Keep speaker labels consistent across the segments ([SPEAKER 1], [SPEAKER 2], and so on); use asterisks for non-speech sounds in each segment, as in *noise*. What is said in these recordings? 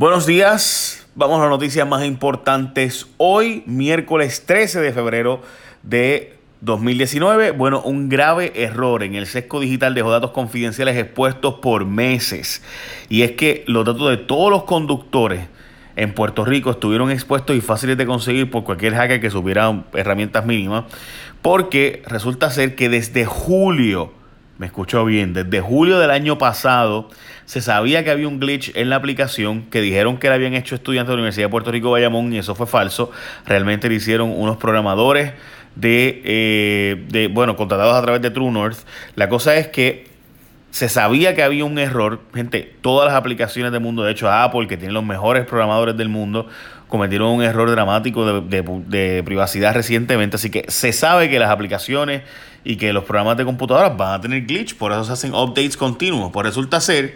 [SPEAKER 1] Buenos días, vamos a las noticias más importantes. Hoy, miércoles 13 de febrero de 2019, bueno, un grave error en el sesco digital dejó datos confidenciales expuestos por meses. Y es que los datos de todos los conductores en Puerto Rico estuvieron expuestos y fáciles de conseguir por cualquier hacker que supiera herramientas mínimas, porque resulta ser que desde julio me escuchó bien, desde julio del año pasado se sabía que había un glitch en la aplicación que dijeron que la habían hecho estudiantes de la Universidad de Puerto Rico Bayamón y eso fue falso. Realmente lo hicieron unos programadores de, eh, de, bueno, contratados a través de True North. La cosa es que se sabía que había un error. Gente, todas las aplicaciones del mundo, de hecho Apple, que tiene los mejores programadores del mundo, cometieron un error dramático de, privacidad recientemente, así que se sabe que las aplicaciones y que los programas de computadoras van a tener glitch, por eso se hacen updates continuos. Pues resulta ser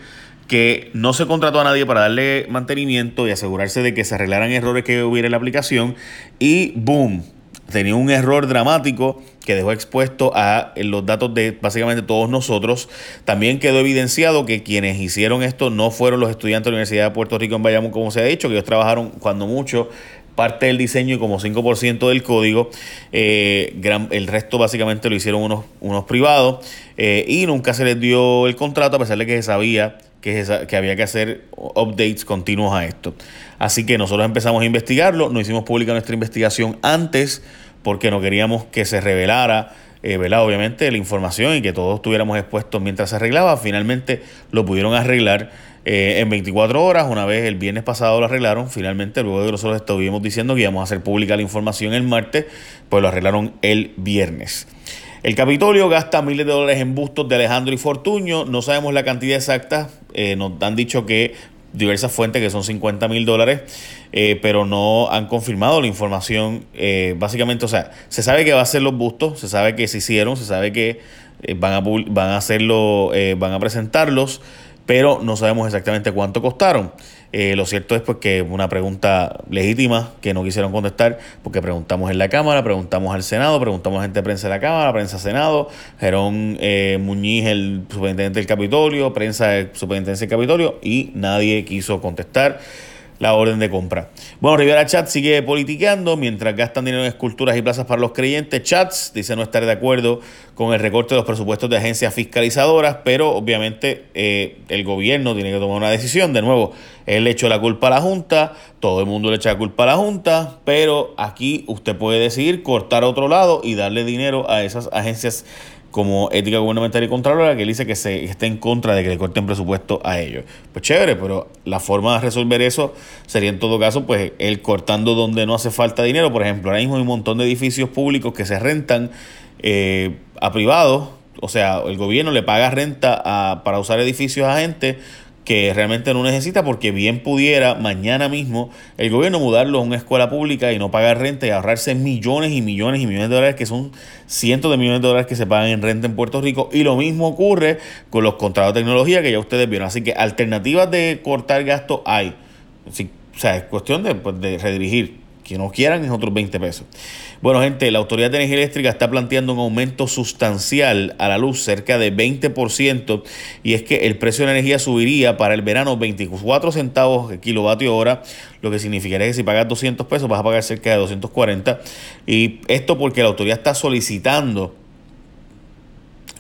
[SPEAKER 1] que no se contrató a nadie para darle mantenimiento y asegurarse de que se arreglaran errores que hubiera en la aplicación y boom, tenía un error dramático que dejó expuesto a los datos de básicamente todos nosotros. También quedó evidenciado que quienes hicieron esto no fueron los estudiantes de la Universidad de Puerto Rico en Bayamón, como se ha dicho, que ellos trabajaron cuando mucho parte del diseño y como 5% del código. Eh, el resto básicamente lo hicieron unos, unos privados eh, y nunca se les dio el contrato a pesar de que se sabía que, había que hacer updates continuos a esto. Así que nosotros empezamos a investigarlo, no hicimos pública nuestra investigación antes porque no queríamos que se revelara, eh, obviamente, la información y que todos estuviéramos expuestos mientras se arreglaba. Finalmente lo pudieron arreglar eh, en 24 horas. Una vez el viernes pasado lo arreglaron, finalmente, luego de que nosotros estuvimos diciendo que íbamos a hacer pública la información el martes, pues lo arreglaron el viernes. El Capitolio gasta miles de dólares en bustos de Alejandro y Fortuño. No sabemos la cantidad exacta. Eh, nos han dicho que diversas fuentes que son 50 mil dólares, eh, pero no han confirmado la información. Eh, básicamente, o sea, se sabe que va a ser los bustos, se sabe que se hicieron, se sabe que eh, van, a, van a hacerlo, van a presentarlos, pero no sabemos exactamente cuánto costaron. Eh, lo cierto es pues, que una pregunta legítima que no quisieron contestar porque preguntamos en la Cámara, preguntamos al Senado, preguntamos a gente de prensa de la Cámara, prensa Senado, Gerón eh, Muñiz, el superintendente del Capitolio, prensa del superintendencia del Capitolio y nadie quiso contestar la orden de compra. Bueno, Rivera Chat sigue politiqueando mientras gastan dinero en esculturas y plazas para los creyentes. Chats dice no estar de acuerdo con el recorte de los presupuestos de agencias fiscalizadoras, pero obviamente eh, el gobierno tiene que tomar una decisión. De nuevo, él le echó la culpa a la Junta, todo el mundo le echa la culpa a la Junta, pero aquí usted puede decidir cortar a otro lado y darle dinero a esas agencias como ética gubernamental y contralora que él dice que se esté en contra de que le corten presupuesto a ellos. Pues chévere, pero la forma de resolver eso sería en todo caso pues él cortando donde no hace falta dinero. Por ejemplo, ahora mismo hay un montón de edificios públicos que se rentan eh, a privados, o sea, el gobierno le paga renta para usar edificios a gente que realmente no necesita porque bien pudiera mañana mismo el gobierno mudarlo a una escuela pública y no pagar renta y ahorrarse millones y millones y millones de dólares que son cientos de millones de dólares que se pagan en renta en Puerto Rico. Y lo mismo ocurre con los contratos de tecnología que ya ustedes vieron. Así que alternativas de cortar gastos hay. O sea es cuestión de, pues, de redirigir que no quieran es otros 20 pesos. Bueno, gente, la Autoridad de Energía Eléctrica está planteando un aumento sustancial a la luz, cerca de 20%, y es que el precio de la energía subiría para el verano 24 centavos kilovatio hora, lo que significaría que si pagas 200 pesos vas a pagar cerca de 240. Y esto porque la autoridad está solicitando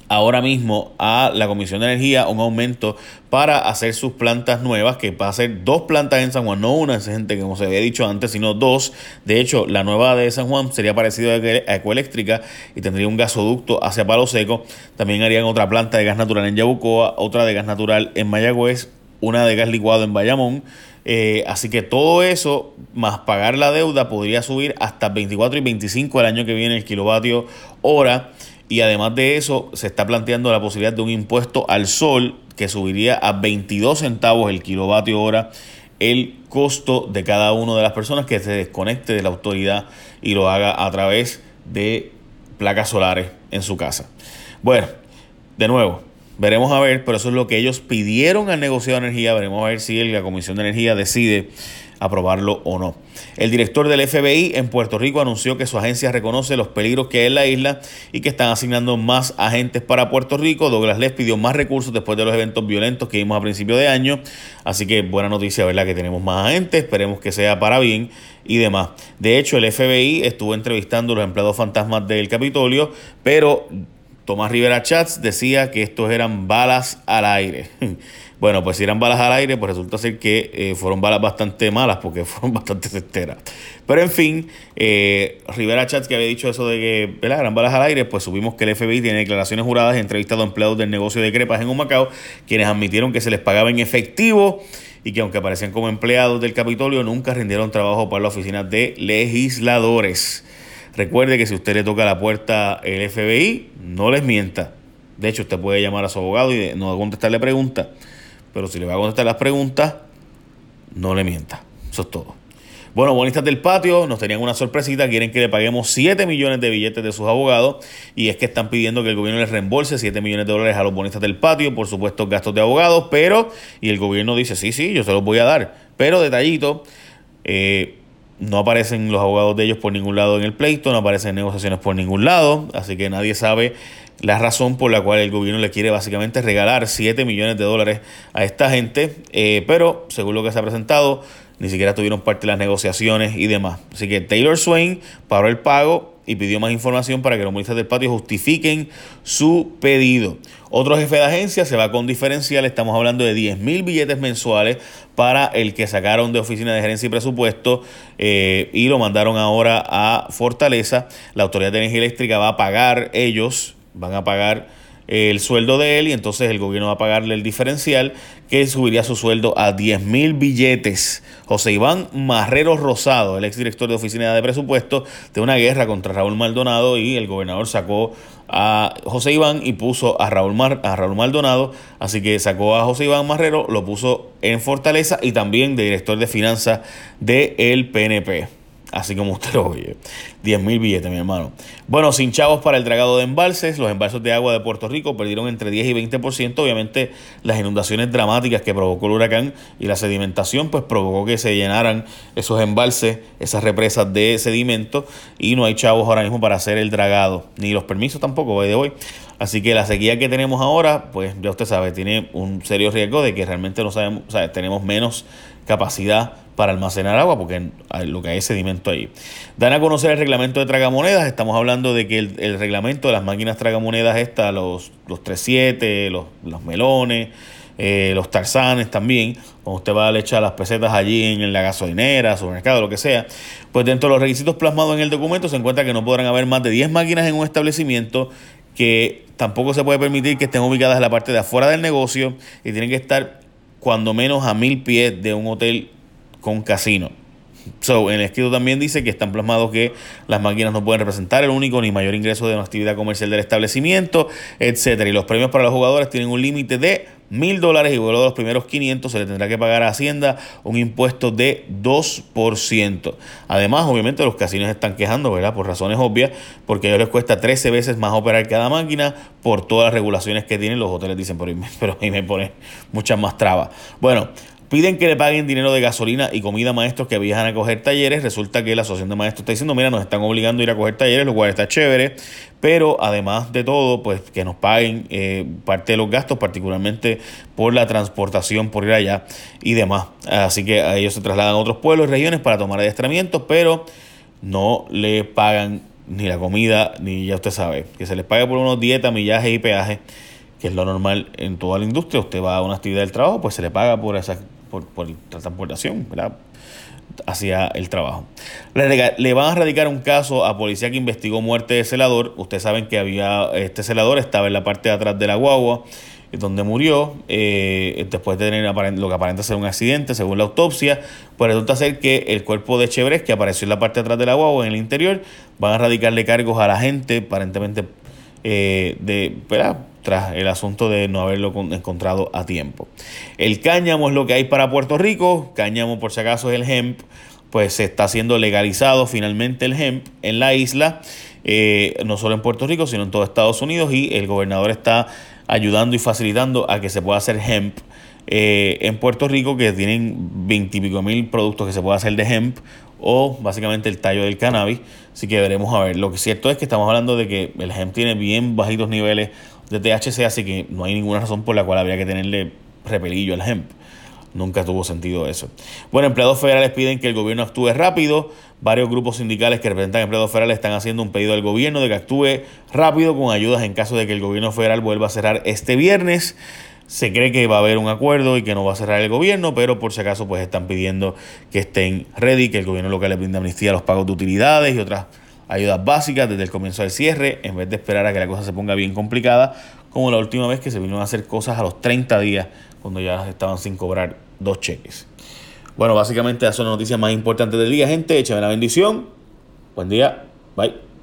[SPEAKER 1] ahora mismo a la Comisión de Energía un aumento para hacer sus plantas nuevas, que va a ser dos plantas en San Juan, no una, gente como se había dicho antes, sino dos. De hecho, la nueva de San Juan sería parecida a Ecoeléctrica y tendría un gasoducto hacia Palo Seco. También harían otra planta de gas natural en Yabucoa, otra de gas natural en Mayagüez, una de gas licuado en Bayamón. Eh, así que todo eso, más pagar la deuda, podría subir hasta 24 y 25 el año que viene el kilovatio hora. Y además de eso, se está planteando la posibilidad de un impuesto al sol que subiría a 22 centavos el kilovatio hora el costo de cada una de las personas que se desconecte de la autoridad y lo haga a través de placas solares en su casa. Bueno, de nuevo, Veremos a ver, pero eso es lo que ellos pidieron al negociado de energía. Veremos a ver si la Comisión de Energía decide aprobarlo o no. El director del FBI en Puerto Rico anunció que su agencia reconoce los peligros que hay en la isla y que están asignando más agentes para Puerto Rico. Douglas Les pidió más recursos después de los eventos violentos que vimos a principio de año. Así que buena noticia, ¿verdad? Que tenemos más agentes. Esperemos que sea para bien y demás. De hecho, el FBI estuvo entrevistando a los empleados fantasmas del Capitolio, pero Tomás Rivera Chats decía que estos eran balas al aire. *laughs* Bueno, pues si eran balas al aire, pues resulta ser que eh, fueron balas bastante malas porque *laughs* fueron bastante cesteras. Pero en fin, eh, Rivera Chats que había dicho eso de que eran balas al aire, pues subimos que el FBI tiene declaraciones juradas y entrevistado a empleados del negocio de crepas en Humacao, quienes admitieron que se les pagaba en efectivo y que aunque aparecían como empleados del Capitolio, nunca rindieron trabajo para la oficina de legisladores. Recuerde que si usted le toca la puerta el FBI, no les mienta. De hecho, usted puede llamar a su abogado y no contestarle preguntas pero si le va a contestar las preguntas, no le mienta. Eso es todo. Bueno, bonistas del patio nos tenían una sorpresita, quieren que le paguemos 7 millones de billetes de sus abogados. Y es que están pidiendo que el gobierno les reembolse 7 millones de dólares a los bonistas del patio, por supuesto gastos de abogados, pero, y el gobierno dice, sí, sí, yo se los voy a dar, pero detallito, eh, no aparecen los abogados de ellos por ningún lado en el pleito, no aparecen negociaciones por ningún lado, así que nadie sabe la razón por la cual el gobierno le quiere básicamente regalar 7 millones de dólares a esta gente, eh, pero según lo que se ha presentado, ni siquiera tuvieron parte de las negociaciones y demás. Así que Taylor Swain paró el pago y pidió más información para que los ministros del patio justifiquen su pedido. Otro jefe de agencia se va con diferencial, estamos hablando de 10 mil billetes mensuales para el que sacaron de oficina de gerencia y presupuesto eh, y lo mandaron ahora a Fortaleza. La Autoridad de Energía Eléctrica va a pagar ellos van a pagar el sueldo de él y entonces el gobierno va a pagarle el diferencial que subiría su sueldo a 10 mil billetes. José Iván Marrero Rosado, el exdirector de Oficina de Presupuesto, de una guerra contra Raúl Maldonado y el gobernador sacó a José Iván y puso a Raúl, a Raúl Maldonado, así que sacó a José Iván Marrero, lo puso en Fortaleza y también de director de finanzas del PNP así como usted lo oye. 10 mil billetes, mi hermano. Bueno, sin chavos para el dragado de embalses, los embalses de agua de Puerto Rico perdieron entre 10 y 20%. Obviamente, las inundaciones dramáticas que provocó el huracán y la sedimentación, pues provocó que se llenaran esos embalses, esas represas de sedimento, y no hay chavos ahora mismo para hacer el dragado, ni los permisos tampoco, de hoy. Así que la sequía que tenemos ahora, pues ya usted sabe, tiene un serio riesgo de que realmente no sabemos, o sea, tenemos menos capacidad para almacenar agua, porque lo que hay es sedimento ahí. Dan a conocer el reglamento de tragamonedas. Estamos hablando de que el, reglamento de las máquinas tragamonedas, está los, los 37, los, los melones, eh, los tarzanes también, cuando usted va a echar las pesetas allí en la gasolinera, supermercado, lo que sea, pues dentro de los requisitos plasmados en el documento se encuentra que no podrán haber más de 10 máquinas en un establecimiento, que tampoco se puede permitir que estén ubicadas en la parte de afuera del negocio y tienen que estar cuando menos a mil pies de un hotel con casino. So, en el escrito también dice que están plasmados que las máquinas no pueden representar el único ni mayor ingreso de una actividad comercial del establecimiento, etcétera. Y los premios para los jugadores tienen un límite de mil dólares y luego de los primeros 500 se le tendrá que pagar a Hacienda un impuesto de 2%. Además, obviamente, los casinos están quejando, ¿verdad? Por razones obvias, porque a ellos les cuesta 13 veces más operar cada máquina por todas las regulaciones que tienen. Los hoteles dicen, pero, pero a mí me pone muchas más trabas. Bueno, Piden que le paguen dinero de gasolina y comida a maestros que viajan a coger talleres. Resulta que la asociación de maestros está diciendo, mira, nos están obligando a ir a coger talleres, lo cual está chévere. Pero además de todo, pues que nos paguen eh, parte de los gastos, particularmente por la transportación, por ir allá y demás. Así que ellos se trasladan a otros pueblos y regiones para tomar adiestramientos, pero no le pagan ni la comida, ni ya usted sabe, que se les pague por unos dietas, millajes y peajes que es lo normal en toda la industria. Usted va a una actividad del trabajo, pues se le paga por esa por, la transportación, ¿verdad? hacia el trabajo. Le, van a radicar un caso a policía que investigó muerte de celador. Ustedes saben que había este celador estaba en la parte de atrás de la guagua eh, donde murió eh, después de tener lo que aparenta ser un accidente, según la autopsia, pues resulta ser que el cuerpo de Chevres que apareció en la parte de atrás de la guagua, en el interior, van a radicarle cargos a la gente, aparentemente eh, de. Tras el asunto de no haberlo encontrado a tiempo. El cáñamo es lo que hay para Puerto Rico, cáñamo por si acaso es el hemp, pues se está siendo legalizado finalmente el hemp en la isla, eh, no solo en Puerto Rico, sino en todo Estados Unidos y el gobernador está ayudando y facilitando a que se pueda hacer hemp eh, en Puerto Rico, que tienen veintipico mil productos que se puede hacer de hemp o básicamente el tallo del cannabis. Así que veremos a ver. Lo que cierto es que estamos hablando de que el hemp tiene bien bajitos niveles de THC, así que no hay ninguna razón por la cual habría que tenerle repelillo al hemp. Nunca tuvo sentido eso. Bueno, empleados federales piden que el gobierno actúe rápido. Varios grupos sindicales que representan empleados federales están haciendo un pedido al gobierno de que actúe rápido con ayudas en caso de que el gobierno federal vuelva a cerrar este viernes. Se cree que va a haber un acuerdo y que no va a cerrar el gobierno, pero por si acaso pues están pidiendo que estén ready, que el gobierno local le brinde amnistía a los pagos de utilidades y otras ayudas básicas desde el comienzo del cierre, en vez de esperar a que la cosa se ponga bien complicada, como la última vez que se vinieron a hacer cosas a los 30 días, cuando ya estaban sin cobrar dos cheques. Bueno, básicamente esas son las noticias más importantes del día, gente. Échame la bendición. Buen día. Bye.